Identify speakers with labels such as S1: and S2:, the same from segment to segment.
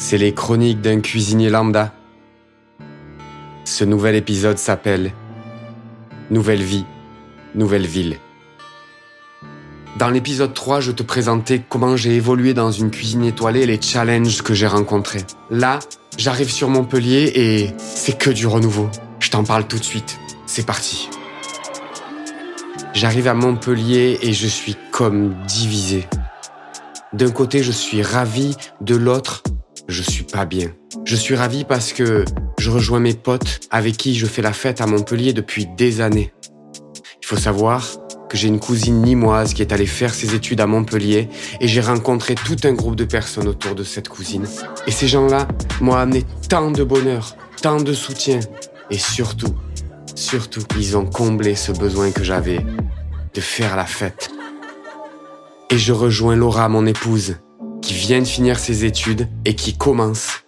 S1: c'est les chroniques d'un cuisinier lambda. Ce nouvel épisode s'appelle Nouvelle vie, nouvelle ville. Dans l'épisode 3, je te présentais comment j'ai évolué dans une cuisine étoilée et les challenges que j'ai rencontrés. Là, j'arrive sur Montpellier et c'est que du renouveau. Je t'en parle tout de suite. C'est parti. J'arrive à Montpellier et je suis comme divisé. D'un côté, je suis ravi, de l'autre, je suis pas bien. Je suis ravi parce que je rejoins mes potes avec qui je fais la fête à Montpellier depuis des années. Il faut savoir que j'ai une cousine nimoise qui est allée faire ses études à Montpellier et j'ai rencontré tout un groupe de personnes autour de cette cousine. Et ces gens-là m'ont amené tant de bonheur, tant de soutien et surtout, surtout, ils ont comblé ce besoin que j'avais de faire la fête. Et je rejoins Laura, mon épouse, qui vient de finir ses études et qui commence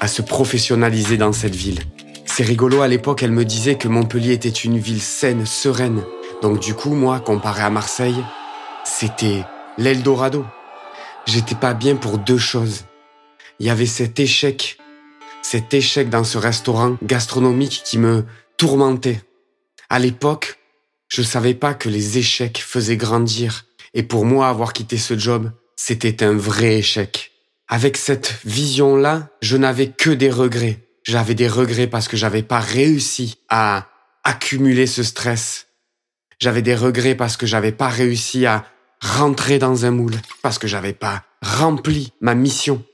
S1: à se professionnaliser dans cette ville. C'est rigolo, à l'époque, elle me disait que Montpellier était une ville saine, sereine. Donc du coup, moi, comparé à Marseille, c'était l'Eldorado. J'étais pas bien pour deux choses. Il y avait cet échec, cet échec dans ce restaurant gastronomique qui me tourmentait. À l'époque, je savais pas que les échecs faisaient grandir. Et pour moi, avoir quitté ce job, c'était un vrai échec. Avec cette vision-là, je n'avais que des regrets. J'avais des regrets parce que j'avais pas réussi à accumuler ce stress. J'avais des regrets parce que j'avais pas réussi à rentrer dans un moule, parce que j'avais pas rempli ma mission.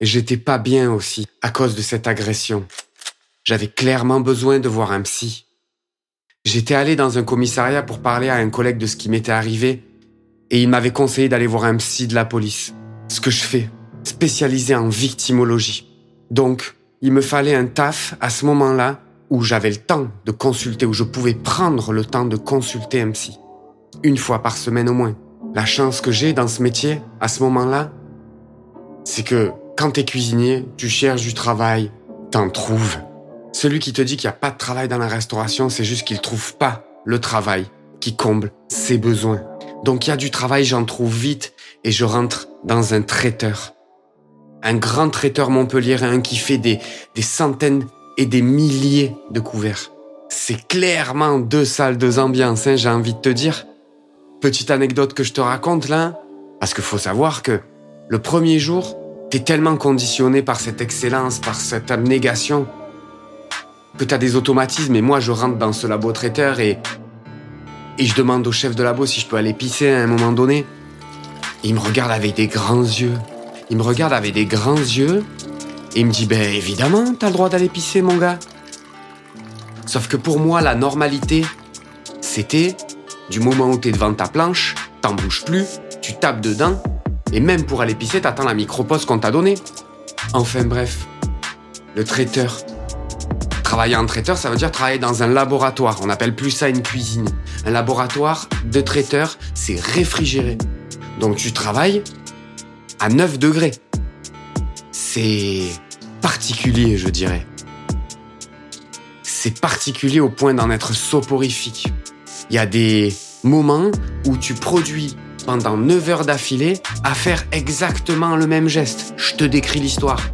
S1: Et j'étais pas bien aussi à cause de cette agression. J'avais clairement besoin de voir un psy. J'étais allé dans un commissariat pour parler à un collègue de ce qui m'était arrivé et il m'avait conseillé d'aller voir un psy de la police. Ce que je fais, spécialisé en victimologie. Donc, il me fallait un taf à ce moment-là où j'avais le temps de consulter, où je pouvais prendre le temps de consulter un psy. Une fois par semaine au moins. La chance que j'ai dans ce métier, à ce moment-là, c'est que quand t'es cuisinier, tu cherches du travail, t'en trouves. Celui qui te dit qu'il n'y a pas de travail dans la restauration, c'est juste qu'il trouve pas le travail qui comble ses besoins. Donc il y a du travail, j'en trouve vite et je rentre dans un traiteur. Un grand traiteur montpelliérain qui fait des, des centaines et des milliers de couverts. C'est clairement deux salles, deux ambiances, hein, j'ai envie de te dire. Petite anecdote que je te raconte là, parce qu'il faut savoir que le premier jour, t'es tellement conditionné par cette excellence, par cette abnégation, que t'as des automatismes. Et moi, je rentre dans ce labo traiteur et et je demande au chef de labo si je peux aller pisser à un moment donné. il me regarde avec des grands yeux. Il me regarde avec des grands yeux. Et il me dit, ben évidemment, t'as le droit d'aller pisser, mon gars. Sauf que pour moi, la normalité, c'était du moment où t'es devant ta planche, t'en bouges plus, tu tapes dedans, et même pour aller pisser, t'attends la micropause qu'on t'a donnée. Enfin bref, le traiteur. Travailler en traiteur, ça veut dire travailler dans un laboratoire. On appelle plus ça une cuisine. Un laboratoire de traiteur, c'est réfrigéré. Donc tu travailles à 9 degrés. C'est particulier, je dirais. C'est particulier au point d'en être soporifique. Il y a des moments où tu produis pendant 9 heures d'affilée à faire exactement le même geste. Je te décris l'histoire.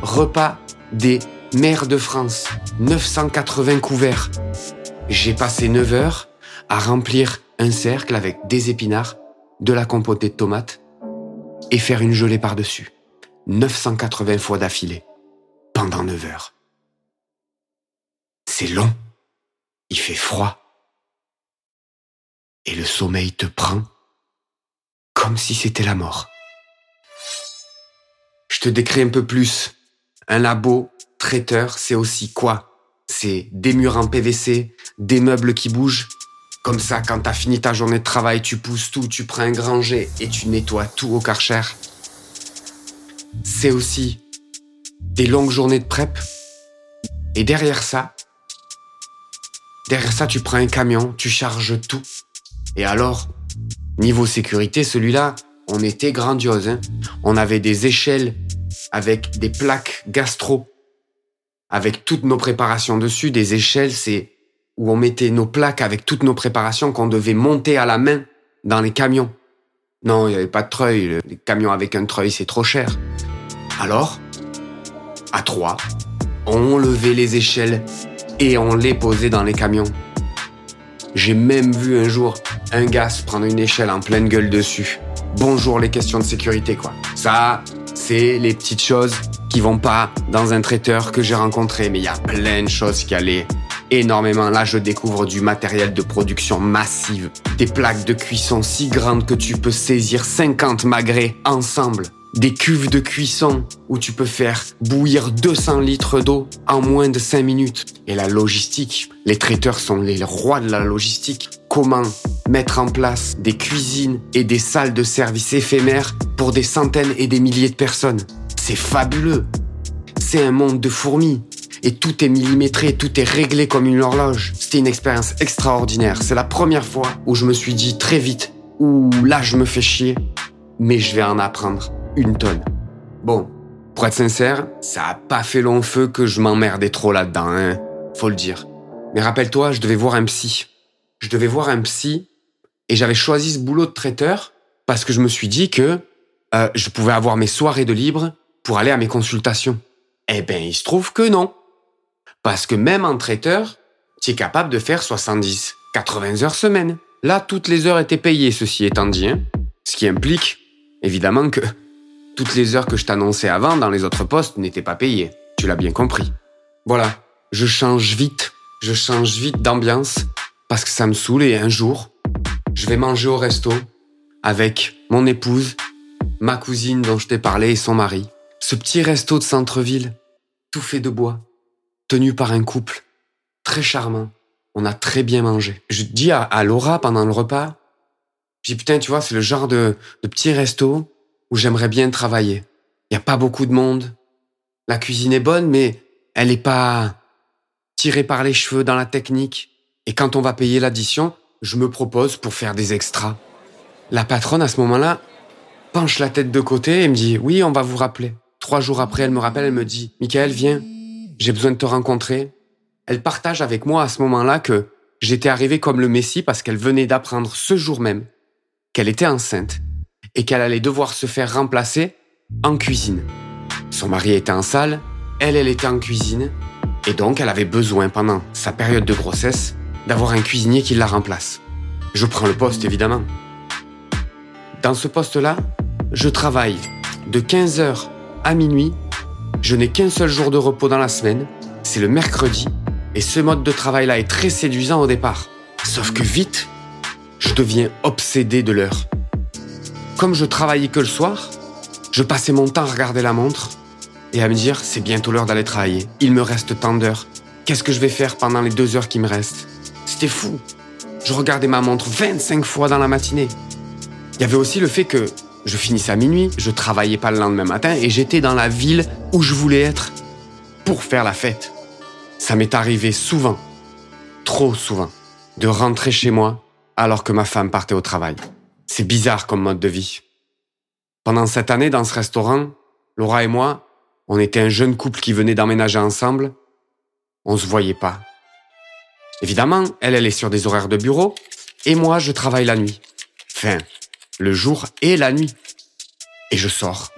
S1: Repas des mères de France. 980 couverts. J'ai passé 9 heures à remplir un cercle avec des épinards, de la compotée de tomates et faire une gelée par-dessus. 980 fois d'affilée, pendant 9 heures. C'est long, il fait froid, et le sommeil te prend comme si c'était la mort. Je te décris un peu plus. Un labo traiteur, c'est aussi quoi? C'est des murs en PVC, des meubles qui bougent, comme ça, quand t'as fini ta journée de travail, tu pousses tout, tu prends un grand jet et tu nettoies tout au karcher. C'est aussi des longues journées de prep. Et derrière ça, derrière ça, tu prends un camion, tu charges tout. Et alors, niveau sécurité, celui-là, on était grandiose. Hein. on avait des échelles avec des plaques gastro, avec toutes nos préparations dessus. Des échelles, c'est où on mettait nos plaques avec toutes nos préparations qu'on devait monter à la main dans les camions. Non, il n'y avait pas de treuil. Les camions avec un treuil, c'est trop cher. Alors, à trois, on levait les échelles et on les posait dans les camions. J'ai même vu un jour un gars se prendre une échelle en pleine gueule dessus. Bonjour les questions de sécurité, quoi. Ça, c'est les petites choses qui vont pas dans un traiteur que j'ai rencontré, mais il y a plein de choses qui allaient énormément. Là, je découvre du matériel de production massive, des plaques de cuisson si grandes que tu peux saisir 50 magrets ensemble, des cuves de cuisson où tu peux faire bouillir 200 litres d'eau en moins de 5 minutes. Et la logistique, les traiteurs sont les rois de la logistique. Comment mettre en place des cuisines et des salles de service éphémères pour des centaines et des milliers de personnes? C'est fabuleux. C'est un monde de fourmis et tout est millimétré, tout est réglé comme une horloge. C'était une expérience extraordinaire. C'est la première fois où je me suis dit très vite, ouh là je me fais chier, mais je vais en apprendre une tonne. Bon, pour être sincère, ça a pas fait long feu que je m'emmerdais trop là-dedans, hein, faut le dire. Mais rappelle-toi, je devais voir un psy. Je devais voir un psy et j'avais choisi ce boulot de traiteur parce que je me suis dit que euh, je pouvais avoir mes soirées de libre pour aller à mes consultations. Eh ben, il se trouve que non. Parce que même en traiteur, tu es capable de faire 70, 80 heures semaine. Là, toutes les heures étaient payées, ceci étant dit. Hein. Ce qui implique, évidemment, que toutes les heures que je t'annonçais avant dans les autres postes n'étaient pas payées. Tu l'as bien compris. Voilà, je change vite. Je change vite d'ambiance parce que ça me saoule et un jour, je vais manger au resto avec mon épouse, ma cousine dont je t'ai parlé et son mari. Ce petit resto de centre-ville, tout fait de bois tenu par un couple très charmant. On a très bien mangé. Je dis à, Laura pendant le repas, je dis putain, tu vois, c'est le genre de, de petit resto où j'aimerais bien travailler. Il n'y a pas beaucoup de monde. La cuisine est bonne, mais elle n'est pas tirée par les cheveux dans la technique. Et quand on va payer l'addition, je me propose pour faire des extras. La patronne, à ce moment-là, penche la tête de côté et me dit, oui, on va vous rappeler. Trois jours après, elle me rappelle, elle me dit, Michael, viens, j'ai besoin de te rencontrer. Elle partage avec moi à ce moment-là que j'étais arrivé comme le Messie parce qu'elle venait d'apprendre ce jour même qu'elle était enceinte et qu'elle allait devoir se faire remplacer en cuisine. Son mari était en salle, elle, elle était en cuisine, et donc elle avait besoin pendant sa période de grossesse d'avoir un cuisinier qui la remplace. Je prends le poste évidemment. Dans ce poste-là, je travaille de 15h à minuit je n'ai qu'un seul jour de repos dans la semaine, c'est le mercredi, et ce mode de travail-là est très séduisant au départ. Sauf que vite, je deviens obsédé de l'heure. Comme je travaillais que le soir, je passais mon temps à regarder la montre et à me dire c'est bientôt l'heure d'aller travailler. Il me reste tant d'heures. Qu'est-ce que je vais faire pendant les deux heures qui me restent? C'était fou. Je regardais ma montre 25 fois dans la matinée. Il y avait aussi le fait que je finissais à minuit, je travaillais pas le lendemain matin et j'étais dans la ville où je voulais être pour faire la fête. Ça m'est arrivé souvent, trop souvent, de rentrer chez moi alors que ma femme partait au travail. C'est bizarre comme mode de vie. Pendant cette année dans ce restaurant, Laura et moi, on était un jeune couple qui venait d'emménager ensemble. On se voyait pas. Évidemment, elle, elle est sur des horaires de bureau et moi, je travaille la nuit. Enfin, le jour et la nuit. Et je sors.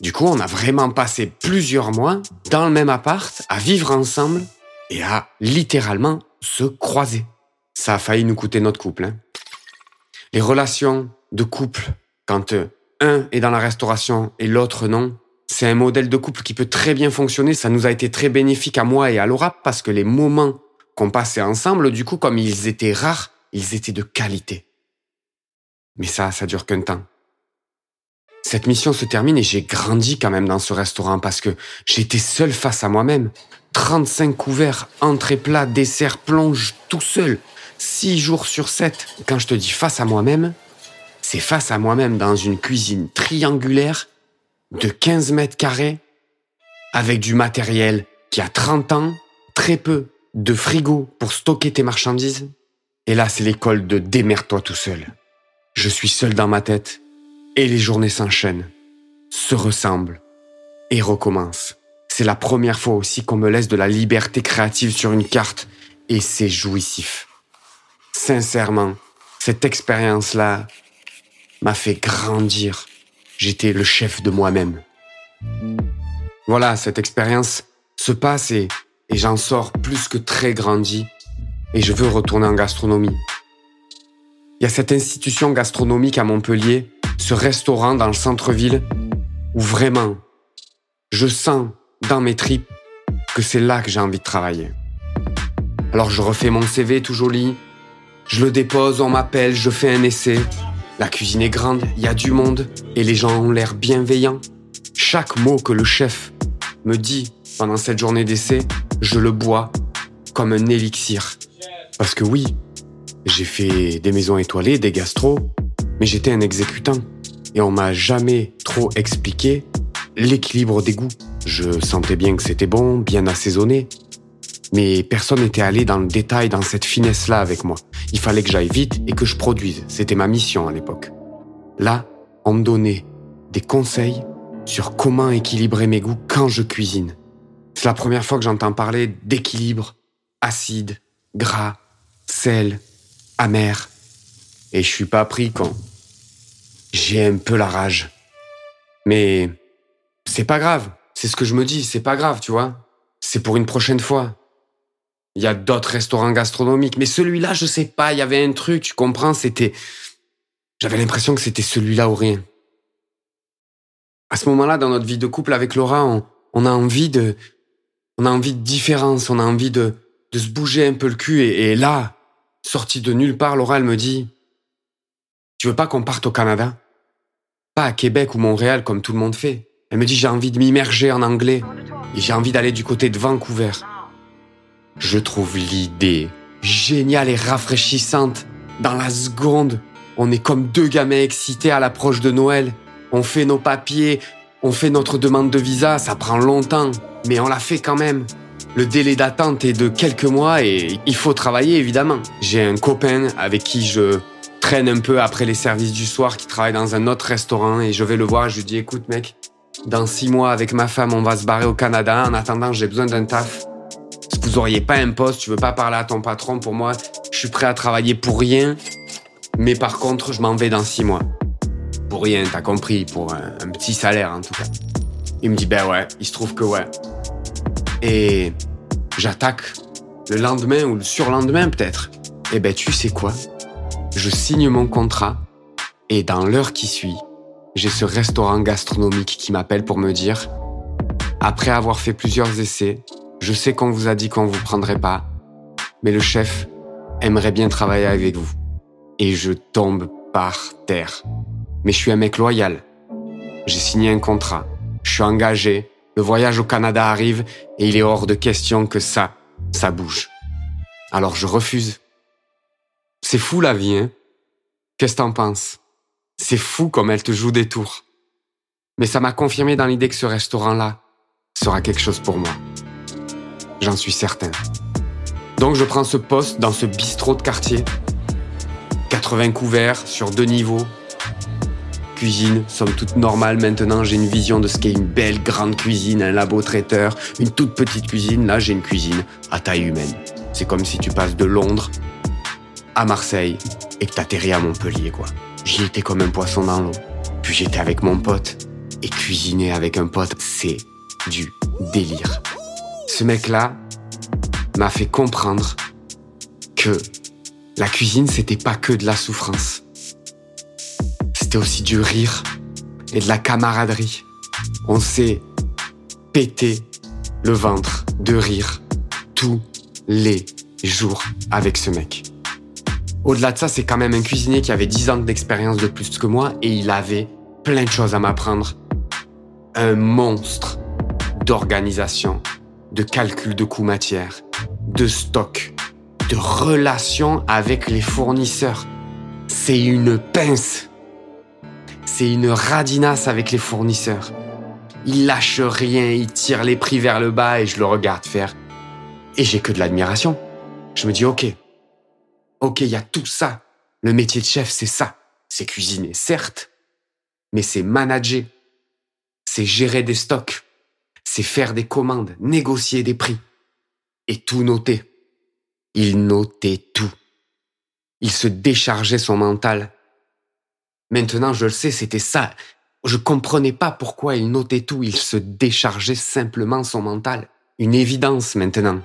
S1: Du coup, on a vraiment passé plusieurs mois dans le même appart, à vivre ensemble et à littéralement se croiser. Ça a failli nous coûter notre couple. Hein. Les relations de couple, quand un est dans la restauration et l'autre non, c'est un modèle de couple qui peut très bien fonctionner. Ça nous a été très bénéfique à moi et à Laura parce que les moments qu'on passait ensemble, du coup, comme ils étaient rares, ils étaient de qualité. Mais ça, ça dure qu'un temps. Cette mission se termine et j'ai grandi quand même dans ce restaurant parce que j'étais seul face à moi-même. 35 couverts, entrée plat, dessert, plonge, tout seul. 6 jours sur 7. Quand je te dis face à moi-même, c'est face à moi-même dans une cuisine triangulaire de 15 mètres carrés avec du matériel qui a 30 ans, très peu de frigo pour stocker tes marchandises. Et là, c'est l'école de démerde-toi tout seul. Je suis seul dans ma tête et les journées s'enchaînent, se ressemblent et recommencent. C'est la première fois aussi qu'on me laisse de la liberté créative sur une carte et c'est jouissif. Sincèrement, cette expérience-là, m'a fait grandir. J'étais le chef de moi-même. Voilà, cette expérience se passe et, et j'en sors plus que très grandi et je veux retourner en gastronomie. Il y a cette institution gastronomique à Montpellier, ce restaurant dans le centre-ville, où vraiment, je sens dans mes tripes que c'est là que j'ai envie de travailler. Alors je refais mon CV tout joli, je le dépose, on m'appelle, je fais un essai. La cuisine est grande, il y a du monde, et les gens ont l'air bienveillants. Chaque mot que le chef me dit pendant cette journée d'essai, je le bois comme un élixir. Parce que oui, j'ai fait des maisons étoilées, des gastros, mais j'étais un exécutant. Et on m'a jamais trop expliqué l'équilibre des goûts. Je sentais bien que c'était bon, bien assaisonné. Mais personne n'était allé dans le détail, dans cette finesse-là avec moi. Il fallait que j'aille vite et que je produise. C'était ma mission à l'époque. Là, on me donnait des conseils sur comment équilibrer mes goûts quand je cuisine. C'est la première fois que j'entends parler d'équilibre, acide, gras, sel, amer. Et je suis pas pris quand j'ai un peu la rage. Mais c'est pas grave. C'est ce que je me dis. C'est pas grave, tu vois. C'est pour une prochaine fois. Il y a d'autres restaurants gastronomiques, mais celui-là, je sais pas. Il y avait un truc, tu comprends. C'était, j'avais l'impression que c'était celui-là ou rien. À ce moment-là, dans notre vie de couple avec Laura, on, on a envie de, on a envie de différence. On a envie de, de se bouger un peu le cul. Et là, sortie de nulle part, Laura, elle me dit, tu veux pas qu'on parte au Canada? Pas à Québec ou Montréal comme tout le monde fait. Elle me dit, j'ai envie de m'immerger en anglais. Et j'ai envie d'aller du côté de Vancouver. Je trouve l'idée géniale et rafraîchissante. Dans la seconde, on est comme deux gamins excités à l'approche de Noël. On fait nos papiers, on fait notre demande de visa, ça prend longtemps, mais on l'a fait quand même. Le délai d'attente est de quelques mois et il faut travailler évidemment. J'ai un copain avec qui je traîne un peu après les services du soir qui travaille dans un autre restaurant et je vais le voir et je lui dis écoute mec, dans six mois avec ma femme on va se barrer au Canada. En attendant j'ai besoin d'un taf. Vous auriez pas un poste, tu veux pas parler à ton patron pour moi, je suis prêt à travailler pour rien. Mais par contre je m'en vais dans six mois. Pour rien, t'as compris, pour un, un petit salaire en tout cas. Il me dit ben ouais, il se trouve que ouais. Et j'attaque le lendemain ou le surlendemain peut-être. Et ben tu sais quoi? Je signe mon contrat et dans l'heure qui suit, j'ai ce restaurant gastronomique qui m'appelle pour me dire après avoir fait plusieurs essais, je sais qu'on vous a dit qu'on vous prendrait pas, mais le chef aimerait bien travailler avec vous. Et je tombe par terre. Mais je suis un mec loyal. J'ai signé un contrat. Je suis engagé. Le voyage au Canada arrive et il est hors de question que ça, ça bouge. Alors je refuse. C'est fou la vie, hein Qu'est-ce que t'en penses? C'est fou comme elle te joue des tours. Mais ça m'a confirmé dans l'idée que ce restaurant-là sera quelque chose pour moi. J'en suis certain. Donc je prends ce poste dans ce bistrot de quartier. 80 couverts sur deux niveaux, cuisine, somme toute normale maintenant, j'ai une vision de ce qu'est une belle grande cuisine, un labo traiteur, une toute petite cuisine, là j'ai une cuisine à taille humaine. C'est comme si tu passes de Londres à Marseille et que t'atterris à Montpellier, quoi. J'y étais comme un poisson dans l'eau. Puis j'étais avec mon pote. Et cuisiner avec un pote, c'est du délire. Ce mec-là m'a fait comprendre que la cuisine, c'était pas que de la souffrance c'était aussi du rire et de la camaraderie. On s'est pété le ventre de rire tous les jours avec ce mec. Au-delà de ça, c'est quand même un cuisinier qui avait 10 ans d'expérience de plus que moi et il avait plein de choses à m'apprendre. Un monstre d'organisation, de calcul de coûts matière, de stock, de relations avec les fournisseurs. C'est une pince c'est une radinasse avec les fournisseurs. Il lâche rien, il tire les prix vers le bas et je le regarde faire. Et j'ai que de l'admiration. Je me dis, ok, ok, il y a tout ça. Le métier de chef, c'est ça. C'est cuisiner, certes, mais c'est manager. C'est gérer des stocks. C'est faire des commandes, négocier des prix. Et tout noter. Il notait tout. Il se déchargeait son mental Maintenant, je le sais, c'était ça. Je comprenais pas pourquoi il notait tout, il se déchargeait simplement son mental. Une évidence maintenant.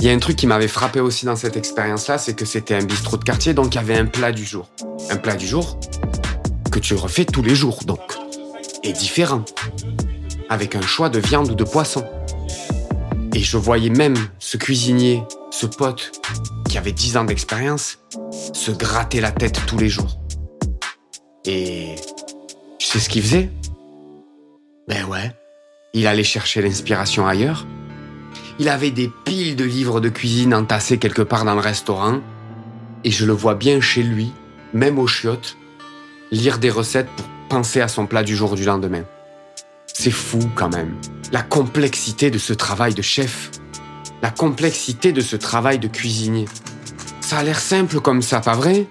S1: Il y a un truc qui m'avait frappé aussi dans cette expérience-là, c'est que c'était un bistrot de quartier, donc il y avait un plat du jour. Un plat du jour que tu refais tous les jours, donc. Et différent. Avec un choix de viande ou de poisson. Et je voyais même ce cuisinier, ce pote, qui avait 10 ans d'expérience, se gratter la tête tous les jours. Et tu sais ce qu'il faisait Ben ouais, il allait chercher l'inspiration ailleurs. Il avait des piles de livres de cuisine entassés quelque part dans le restaurant. Et je le vois bien chez lui, même aux chiottes, lire des recettes pour penser à son plat du jour du lendemain. C'est fou quand même. La complexité de ce travail de chef. La complexité de ce travail de cuisinier. Ça a l'air simple comme ça, pas vrai?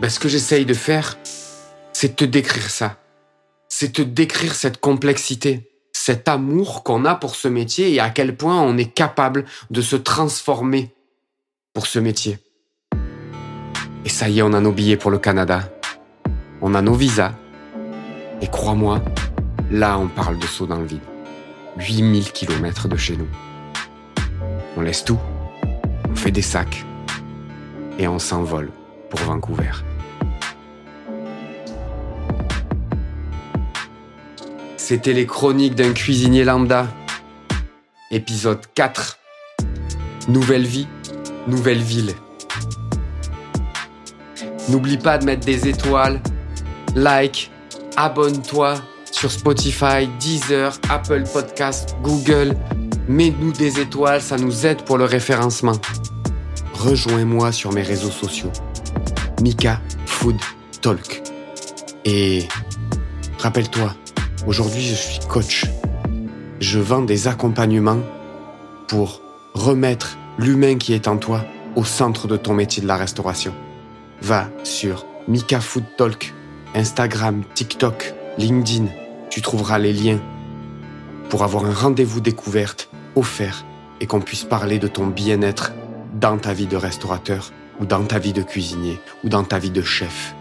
S1: Ben, Ce que j'essaye de faire, c'est te décrire ça. C'est te décrire cette complexité, cet amour qu'on a pour ce métier et à quel point on est capable de se transformer pour ce métier. Et ça y est, on a nos billets pour le Canada. On a nos visas. Et crois-moi, là on parle de saut dans le vide. 8000 km de chez nous. On laisse tout, on fait des sacs et on s'envole pour Vancouver. C'était les chroniques d'un cuisinier lambda. Épisode 4. Nouvelle vie, nouvelle ville. N'oublie pas de mettre des étoiles, like, abonne-toi sur Spotify, Deezer, Apple Podcast, Google. Mets-nous des étoiles, ça nous aide pour le référencement. Rejoins-moi sur mes réseaux sociaux. Mika Food Talk. Et rappelle-toi, aujourd'hui je suis coach. Je vends des accompagnements pour remettre l'humain qui est en toi au centre de ton métier de la restauration va sur Mika Food Talk, Instagram, TikTok, LinkedIn. Tu trouveras les liens pour avoir un rendez-vous découverte offert et qu'on puisse parler de ton bien-être dans ta vie de restaurateur ou dans ta vie de cuisinier ou dans ta vie de chef.